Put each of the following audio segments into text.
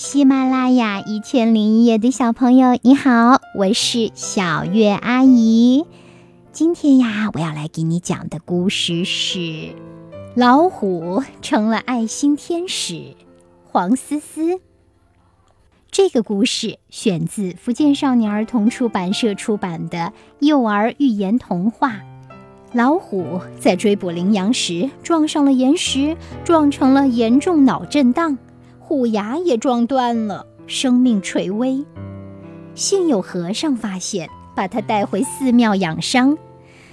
喜马拉雅一千零一夜的小朋友，你好，我是小月阿姨。今天呀，我要来给你讲的故事是老虎成了爱心天使。黄思思。这个故事选自福建少年儿童出版社出版的幼儿寓言童话。老虎在追捕羚羊时撞上了岩石，撞成了严重脑震荡。虎牙也撞断了，生命垂危。幸有和尚发现，把他带回寺庙养伤。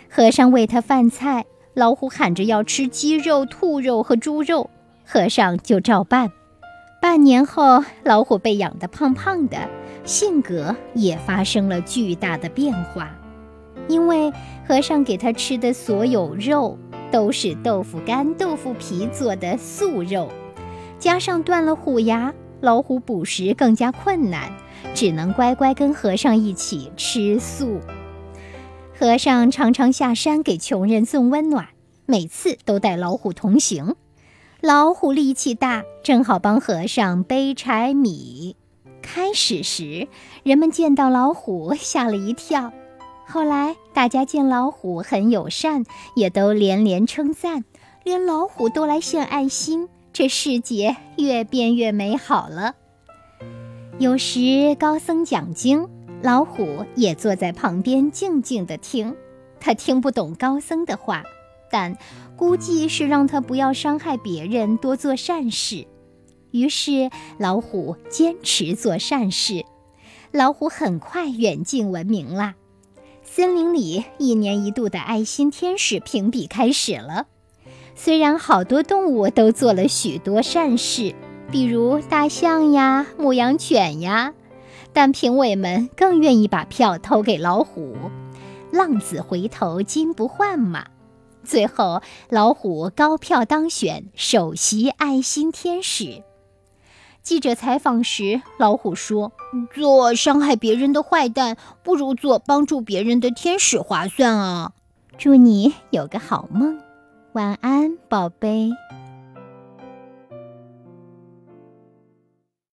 和尚喂他饭菜，老虎喊着要吃鸡肉、兔肉和猪肉，和尚就照办。半年后，老虎被养得胖胖的，性格也发生了巨大的变化。因为和尚给他吃的所有肉都是豆腐干、豆腐皮做的素肉。加上断了虎牙，老虎捕食更加困难，只能乖乖跟和尚一起吃素。和尚常常下山给穷人送温暖，每次都带老虎同行。老虎力气大，正好帮和尚背柴米。开始时，人们见到老虎吓了一跳，后来大家见老虎很友善，也都连连称赞，连老虎都来献爱心。这世界越变越美好了。有时高僧讲经，老虎也坐在旁边静静地听。他听不懂高僧的话，但估计是让他不要伤害别人，多做善事。于是老虎坚持做善事。老虎很快远近闻名了。森林里一年一度的爱心天使评比开始了。虽然好多动物都做了许多善事，比如大象呀、牧羊犬呀，但评委们更愿意把票投给老虎。浪子回头金不换嘛。最后，老虎高票当选首席爱心天使。记者采访时，老虎说：“做伤害别人的坏蛋，不如做帮助别人的天使划算啊！”祝你有个好梦。晚安，宝贝。